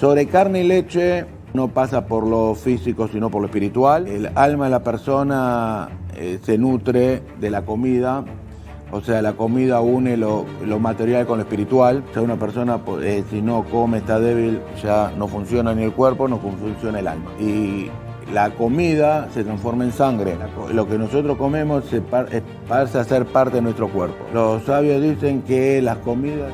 Sobre carne y leche no pasa por lo físico sino por lo espiritual. El alma de la persona eh, se nutre de la comida, o sea, la comida une lo, material con lo espiritual. O sea, una persona pues, eh, si no come, está débil, ya no funciona ni el cuerpo, no funciona el alma. Y la comida se transforma en sangre. Lo que nosotros comemos se pasa a ser parte de nuestro cuerpo. Los sabios dicen que las comidas